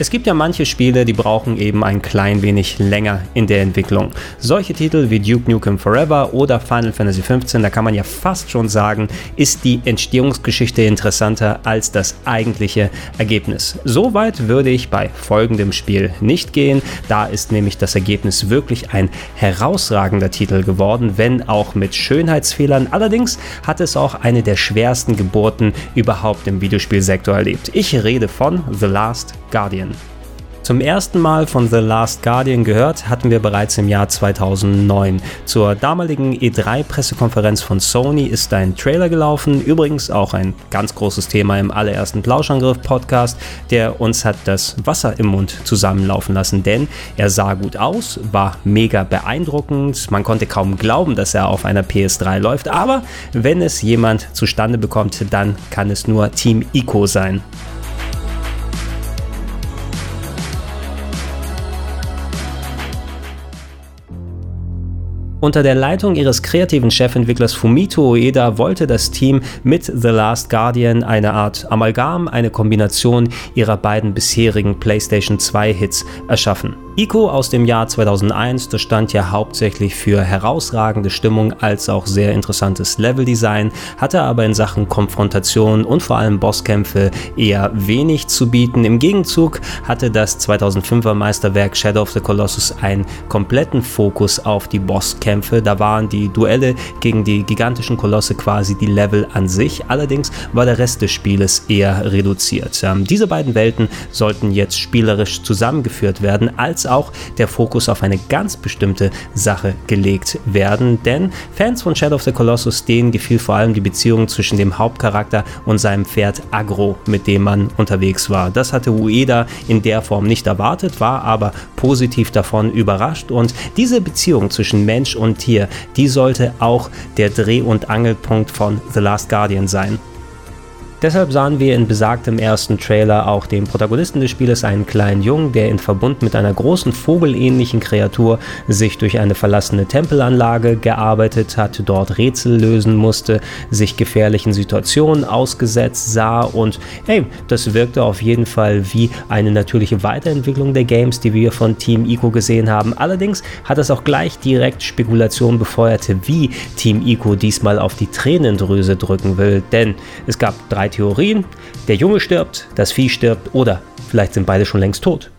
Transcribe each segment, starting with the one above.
Es gibt ja manche Spiele, die brauchen eben ein klein wenig länger in der Entwicklung. Solche Titel wie Duke Nukem Forever oder Final Fantasy XV, da kann man ja fast schon sagen, ist die Entstehungsgeschichte interessanter als das eigentliche Ergebnis. Soweit würde ich bei folgendem Spiel nicht gehen. Da ist nämlich das Ergebnis wirklich ein herausragender Titel geworden, wenn auch mit Schönheitsfehlern. Allerdings hat es auch eine der schwersten Geburten überhaupt im Videospielsektor erlebt. Ich rede von The Last Guardian. Zum ersten Mal von The Last Guardian gehört hatten wir bereits im Jahr 2009. Zur damaligen E3-Pressekonferenz von Sony ist ein Trailer gelaufen, übrigens auch ein ganz großes Thema im allerersten Plauschangriff-Podcast, der uns hat das Wasser im Mund zusammenlaufen lassen, denn er sah gut aus, war mega beeindruckend, man konnte kaum glauben, dass er auf einer PS3 läuft, aber wenn es jemand zustande bekommt, dann kann es nur Team Ico sein. Unter der Leitung ihres kreativen Chefentwicklers Fumito Ueda wollte das Team mit The Last Guardian eine Art Amalgam, eine Kombination ihrer beiden bisherigen PlayStation 2 Hits erschaffen. Ico aus dem Jahr 2001, das stand ja hauptsächlich für herausragende Stimmung als auch sehr interessantes Leveldesign, hatte aber in Sachen Konfrontation und vor allem Bosskämpfe eher wenig zu bieten. Im Gegenzug hatte das 2005er Meisterwerk Shadow of the Colossus einen kompletten Fokus auf die Bosskämpfe. Da waren die Duelle gegen die gigantischen Kolosse quasi die Level an sich. Allerdings war der Rest des Spieles eher reduziert. Ähm, diese beiden Welten sollten jetzt spielerisch zusammengeführt werden, als auch der Fokus auf eine ganz bestimmte Sache gelegt werden. Denn Fans von Shadow of the Colossus, denen gefiel vor allem die Beziehung zwischen dem Hauptcharakter und seinem Pferd Agro, mit dem man unterwegs war. Das hatte Ueda in der Form nicht erwartet, war aber positiv davon überrascht und diese Beziehung zwischen Mensch und Tier, die sollte auch der Dreh- und Angelpunkt von The Last Guardian sein. Deshalb sahen wir in besagtem ersten Trailer auch den Protagonisten des Spieles, einen kleinen Jungen, der in Verbund mit einer großen vogelähnlichen Kreatur sich durch eine verlassene Tempelanlage gearbeitet hat, dort Rätsel lösen musste, sich gefährlichen Situationen ausgesetzt sah und hey, das wirkte auf jeden Fall wie eine natürliche Weiterentwicklung der Games, die wir von Team Ico gesehen haben. Allerdings hat es auch gleich direkt Spekulationen befeuerte, wie Team Ico diesmal auf die Tränendrüse drücken will, denn es gab drei Theorien. Der Junge stirbt, das Vieh stirbt oder vielleicht sind beide schon längst tot.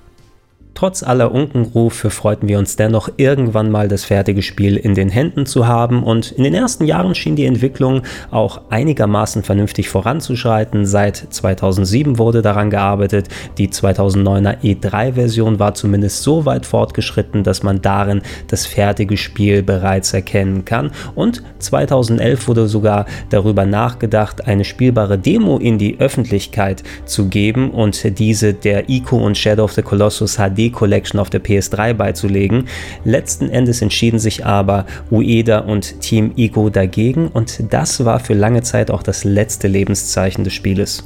Trotz aller Unkenrufe freuten wir uns dennoch irgendwann mal das fertige Spiel in den Händen zu haben. Und in den ersten Jahren schien die Entwicklung auch einigermaßen vernünftig voranzuschreiten. Seit 2007 wurde daran gearbeitet, die 2009er E3-Version war zumindest so weit fortgeschritten, dass man darin das fertige Spiel bereits erkennen kann. Und 2011 wurde sogar darüber nachgedacht, eine spielbare Demo in die Öffentlichkeit zu geben. Und diese der Ico und Shadow of the Colossus HD Collection auf der PS3 beizulegen. Letzten Endes entschieden sich aber Ueda und Team Ico dagegen und das war für lange Zeit auch das letzte Lebenszeichen des Spieles.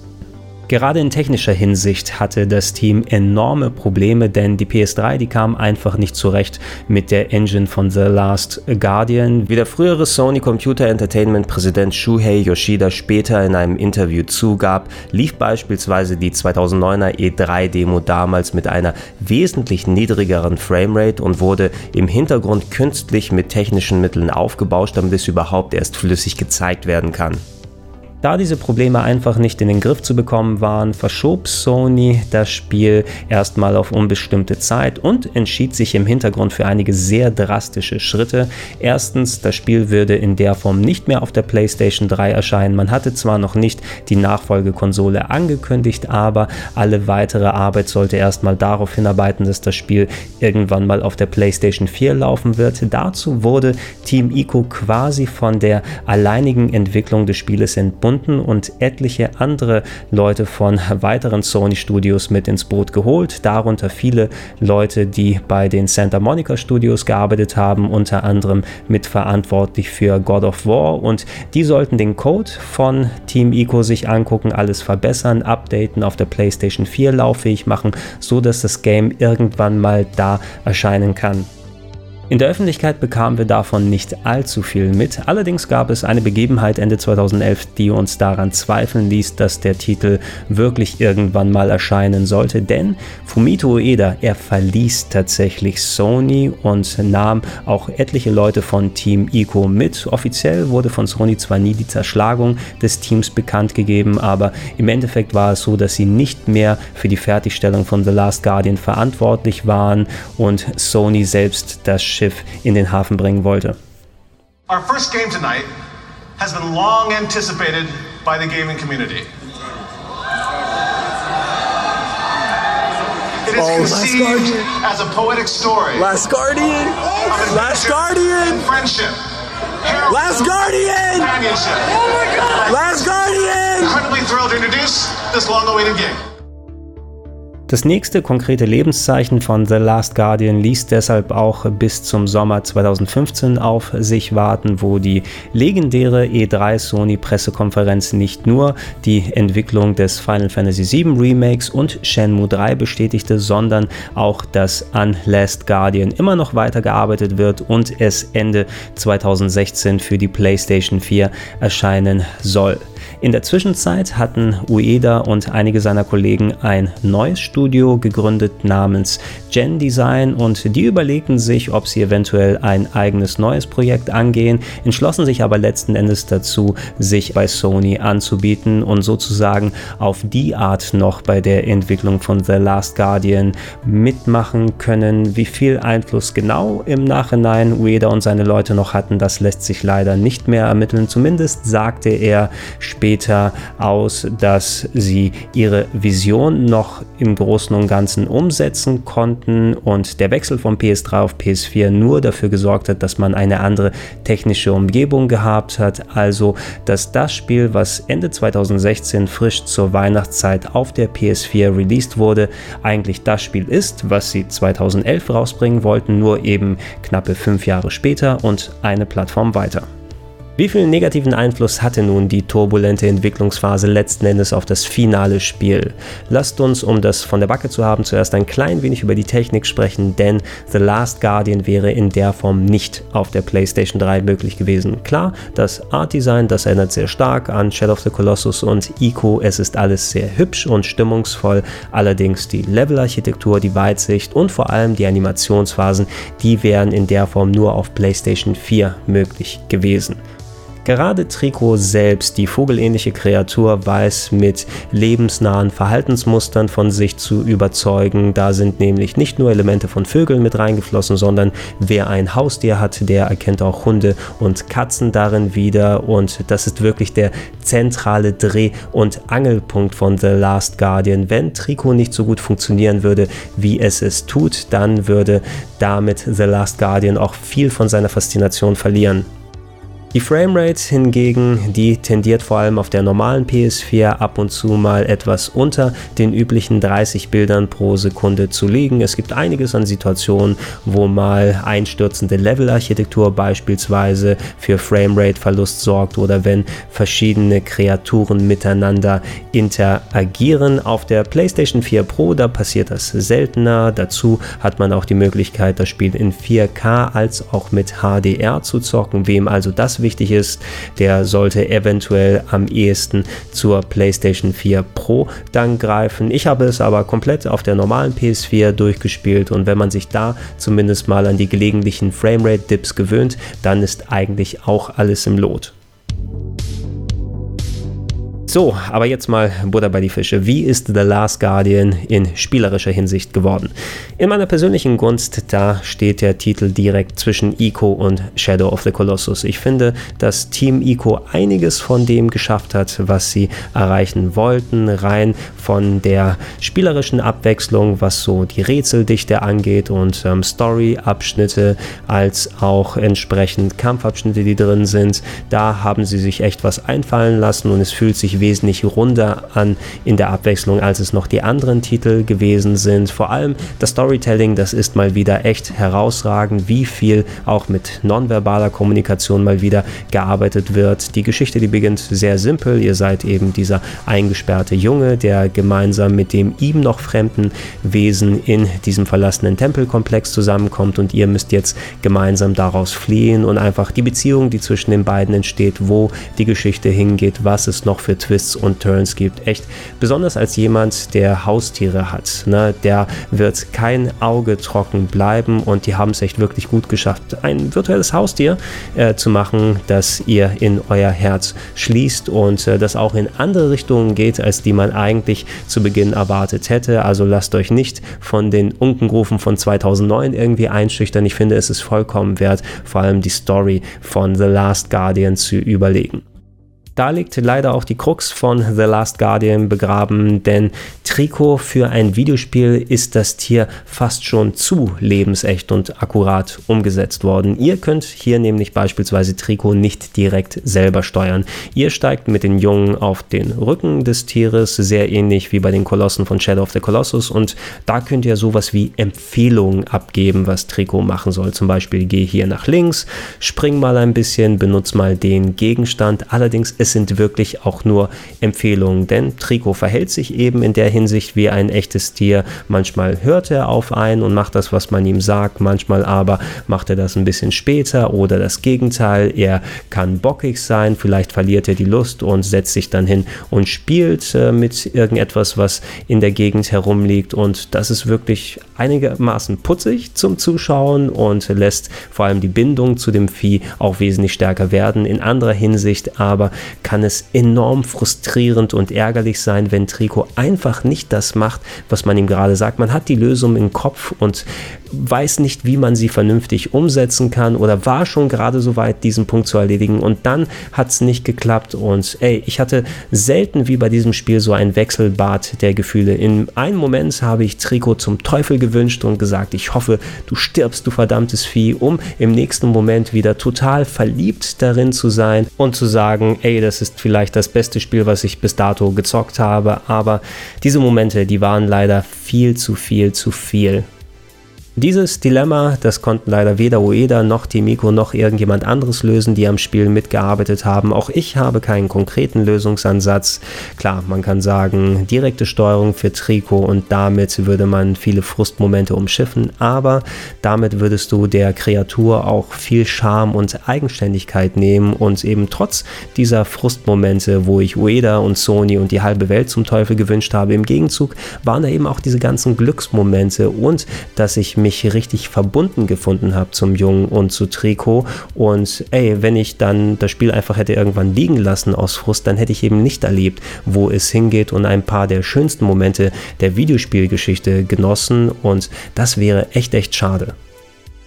Gerade in technischer Hinsicht hatte das Team enorme Probleme, denn die PS3, die kam einfach nicht zurecht mit der Engine von The Last Guardian. Wie der frühere Sony Computer Entertainment Präsident Shuhei Yoshida später in einem Interview zugab, lief beispielsweise die 2009er E3 Demo damals mit einer wesentlich niedrigeren Framerate und wurde im Hintergrund künstlich mit technischen Mitteln aufgebauscht, damit es überhaupt erst flüssig gezeigt werden kann. Da diese Probleme einfach nicht in den Griff zu bekommen waren, verschob Sony das Spiel erstmal auf unbestimmte Zeit und entschied sich im Hintergrund für einige sehr drastische Schritte. Erstens, das Spiel würde in der Form nicht mehr auf der PlayStation 3 erscheinen. Man hatte zwar noch nicht die Nachfolgekonsole angekündigt, aber alle weitere Arbeit sollte erstmal darauf hinarbeiten, dass das Spiel irgendwann mal auf der PlayStation 4 laufen wird. Dazu wurde Team Ico quasi von der alleinigen Entwicklung des Spieles entbunden verbunden und etliche andere Leute von weiteren Sony Studios mit ins Boot geholt, darunter viele Leute, die bei den Santa Monica Studios gearbeitet haben, unter anderem mitverantwortlich für God of War und die sollten den Code von Team Ico sich angucken, alles verbessern, updaten, auf der PlayStation 4 lauffähig machen, so dass das Game irgendwann mal da erscheinen kann. In der Öffentlichkeit bekamen wir davon nicht allzu viel mit, allerdings gab es eine Begebenheit Ende 2011, die uns daran zweifeln ließ, dass der Titel wirklich irgendwann mal erscheinen sollte, denn Fumito Ueda, er verließ tatsächlich Sony und nahm auch etliche Leute von Team Ico mit. Offiziell wurde von Sony zwar nie die Zerschlagung des Teams bekannt gegeben, aber im Endeffekt war es so, dass sie nicht mehr für die Fertigstellung von The Last Guardian verantwortlich waren und Sony selbst das Schiff in den Hafen bringen wollte. Our first game tonight has been long anticipated by the gaming community. It is oh, conceived as a poetic story. Last Guardian! Last Guardian! Friendship. Last Guardian! Companionship. Oh my god! Last Guardian! Incredibly thrilled to introduce this long awaited game. Das nächste konkrete Lebenszeichen von The Last Guardian ließ deshalb auch bis zum Sommer 2015 auf sich warten, wo die legendäre E3 Sony Pressekonferenz nicht nur die Entwicklung des Final Fantasy VII Remakes und Shenmue 3 bestätigte, sondern auch, dass an Last Guardian immer noch weitergearbeitet wird und es Ende 2016 für die PlayStation 4 erscheinen soll. In der Zwischenzeit hatten Ueda und einige seiner Kollegen ein neues Studio gegründet namens Gen Design und die überlegten sich, ob sie eventuell ein eigenes neues Projekt angehen, entschlossen sich aber letzten Endes dazu, sich bei Sony anzubieten und sozusagen auf die Art noch bei der Entwicklung von The Last Guardian mitmachen können. Wie viel Einfluss genau im Nachhinein Ueda und seine Leute noch hatten, das lässt sich leider nicht mehr ermitteln. Zumindest sagte er später aus, dass sie ihre Vision noch im Großen und Ganzen umsetzen konnten und der Wechsel von PS3 auf PS4 nur dafür gesorgt hat, dass man eine andere technische Umgebung gehabt hat. Also, dass das Spiel, was Ende 2016 frisch zur Weihnachtszeit auf der PS4 released wurde, eigentlich das Spiel ist, was sie 2011 rausbringen wollten, nur eben knappe fünf Jahre später und eine Plattform weiter. Wie viel negativen Einfluss hatte nun die turbulente Entwicklungsphase letzten Endes auf das finale Spiel? Lasst uns, um das von der Backe zu haben, zuerst ein klein wenig über die Technik sprechen, denn The Last Guardian wäre in der Form nicht auf der PlayStation 3 möglich gewesen. Klar, das Art Design, das erinnert sehr stark an Shadow of the Colossus und Ico. Es ist alles sehr hübsch und stimmungsvoll, allerdings die Levelarchitektur, die Weitsicht und vor allem die Animationsphasen, die wären in der Form nur auf PlayStation 4 möglich gewesen. Gerade Trico selbst, die vogelähnliche Kreatur, weiß mit lebensnahen Verhaltensmustern von sich zu überzeugen. Da sind nämlich nicht nur Elemente von Vögeln mit reingeflossen, sondern wer ein Haustier hat, der erkennt auch Hunde und Katzen darin wieder. Und das ist wirklich der zentrale Dreh- und Angelpunkt von The Last Guardian. Wenn Trico nicht so gut funktionieren würde, wie es es tut, dann würde damit The Last Guardian auch viel von seiner Faszination verlieren. Die Framerate hingegen, die tendiert vor allem auf der normalen PS4 ab und zu mal etwas unter den üblichen 30 Bildern pro Sekunde zu liegen. Es gibt einiges an Situationen, wo mal einstürzende Levelarchitektur beispielsweise für Framerate-Verlust sorgt oder wenn verschiedene Kreaturen miteinander interagieren. Auf der PlayStation 4 Pro, da passiert das seltener. Dazu hat man auch die Möglichkeit, das Spiel in 4K als auch mit HDR zu zocken. Wem also das wichtig ist, der sollte eventuell am ehesten zur PlayStation 4 Pro dann greifen. Ich habe es aber komplett auf der normalen PS4 durchgespielt und wenn man sich da zumindest mal an die gelegentlichen Framerate-Dips gewöhnt, dann ist eigentlich auch alles im Lot. So, aber jetzt mal Butter bei die Fische. Wie ist The Last Guardian in spielerischer Hinsicht geworden? In meiner persönlichen Gunst, da steht der Titel direkt zwischen Ico und Shadow of the Colossus. Ich finde, dass Team Ico einiges von dem geschafft hat, was sie erreichen wollten, rein von der spielerischen Abwechslung, was so die Rätseldichte angeht und ähm, Story-Abschnitte, als auch entsprechend Kampfabschnitte, die drin sind. Da haben sie sich echt was einfallen lassen und es fühlt sich wesentlich runder an in der Abwechslung, als es noch die anderen Titel gewesen sind. Vor allem das Storytelling, das ist mal wieder echt herausragend, wie viel auch mit nonverbaler Kommunikation mal wieder gearbeitet wird. Die Geschichte, die beginnt sehr simpel. Ihr seid eben dieser eingesperrte Junge, der gemeinsam mit dem ihm noch fremden Wesen in diesem verlassenen Tempelkomplex zusammenkommt und ihr müsst jetzt gemeinsam daraus fliehen und einfach die Beziehung, die zwischen den beiden entsteht, wo die Geschichte hingeht, was es noch für Twists und Turns gibt. Echt besonders als jemand, der Haustiere hat. Ne? Der wird kein Auge trocken bleiben und die haben es echt wirklich gut geschafft, ein virtuelles Haustier äh, zu machen, das ihr in euer Herz schließt und äh, das auch in andere Richtungen geht, als die man eigentlich zu Beginn erwartet hätte. Also lasst euch nicht von den Unkenrufen von 2009 irgendwie einschüchtern. Ich finde, es ist vollkommen wert, vor allem die Story von The Last Guardian zu überlegen. Da liegt leider auch die Krux von The Last Guardian begraben, denn Trikot für ein Videospiel ist das Tier fast schon zu lebensecht und akkurat umgesetzt worden. Ihr könnt hier nämlich beispielsweise Trikot nicht direkt selber steuern. Ihr steigt mit den Jungen auf den Rücken des Tieres, sehr ähnlich wie bei den Kolossen von Shadow of the Colossus und da könnt ihr sowas wie Empfehlungen abgeben, was Trikot machen soll. Zum Beispiel geh hier nach links, spring mal ein bisschen, benutze mal den Gegenstand. Allerdings es sind wirklich auch nur Empfehlungen, denn Trikot verhält sich eben in der Hinsicht wie ein echtes Tier. Manchmal hört er auf einen und macht das, was man ihm sagt, manchmal aber macht er das ein bisschen später oder das Gegenteil. Er kann bockig sein, vielleicht verliert er die Lust und setzt sich dann hin und spielt äh, mit irgendetwas, was in der Gegend herumliegt und das ist wirklich einigermaßen putzig zum Zuschauen und lässt vor allem die Bindung zu dem Vieh auch wesentlich stärker werden. In anderer Hinsicht aber kann es enorm frustrierend und ärgerlich sein, wenn Trikot einfach nicht das macht, was man ihm gerade sagt. Man hat die Lösung im Kopf und weiß nicht, wie man sie vernünftig umsetzen kann oder war schon gerade so weit, diesen Punkt zu erledigen und dann hat es nicht geklappt und ey, ich hatte selten wie bei diesem Spiel so ein Wechselbad der Gefühle. In einem Moment habe ich Trikot zum Teufel gewünscht und gesagt, ich hoffe, du stirbst, du verdammtes Vieh, um im nächsten Moment wieder total verliebt darin zu sein und zu sagen, ey, das ist vielleicht das beste Spiel, was ich bis dato gezockt habe, aber diese Momente, die waren leider viel zu viel zu viel. Dieses Dilemma, das konnten leider weder Ueda noch Timiko noch irgendjemand anderes lösen, die am Spiel mitgearbeitet haben. Auch ich habe keinen konkreten Lösungsansatz. Klar, man kann sagen, direkte Steuerung für Trikot und damit würde man viele Frustmomente umschiffen, aber damit würdest du der Kreatur auch viel Charme und Eigenständigkeit nehmen und eben trotz dieser Frustmomente, wo ich Ueda und Sony und die halbe Welt zum Teufel gewünscht habe, im Gegenzug waren da eben auch diese ganzen Glücksmomente und dass ich mich richtig verbunden gefunden habe zum Jungen und zu Trikot. Und ey, wenn ich dann das Spiel einfach hätte irgendwann liegen lassen aus Frust, dann hätte ich eben nicht erlebt, wo es hingeht und ein paar der schönsten Momente der Videospielgeschichte genossen. Und das wäre echt, echt schade.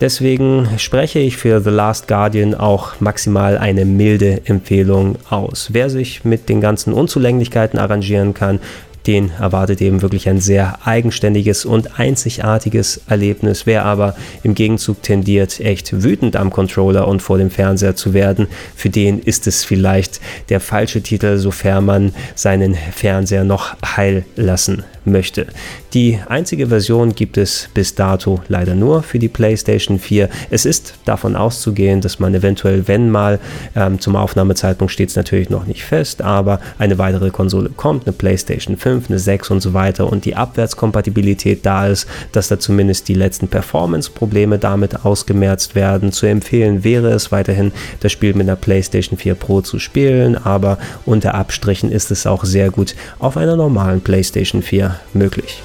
Deswegen spreche ich für The Last Guardian auch maximal eine milde Empfehlung aus. Wer sich mit den ganzen Unzulänglichkeiten arrangieren kann, den erwartet eben wirklich ein sehr eigenständiges und einzigartiges Erlebnis. Wer aber im Gegenzug tendiert, echt wütend am Controller und vor dem Fernseher zu werden, für den ist es vielleicht der falsche Titel, sofern man seinen Fernseher noch heil lassen möchte. Die einzige Version gibt es bis dato leider nur für die PlayStation 4. Es ist davon auszugehen, dass man eventuell, wenn mal ähm, zum Aufnahmezeitpunkt steht es natürlich noch nicht fest, aber eine weitere Konsole kommt, eine PlayStation 5, eine 6 und so weiter und die Abwärtskompatibilität da ist, dass da zumindest die letzten Performance-Probleme damit ausgemerzt werden. Zu empfehlen wäre es weiterhin, das Spiel mit einer PlayStation 4 Pro zu spielen, aber unter Abstrichen ist es auch sehr gut auf einer normalen PlayStation 4 möglich.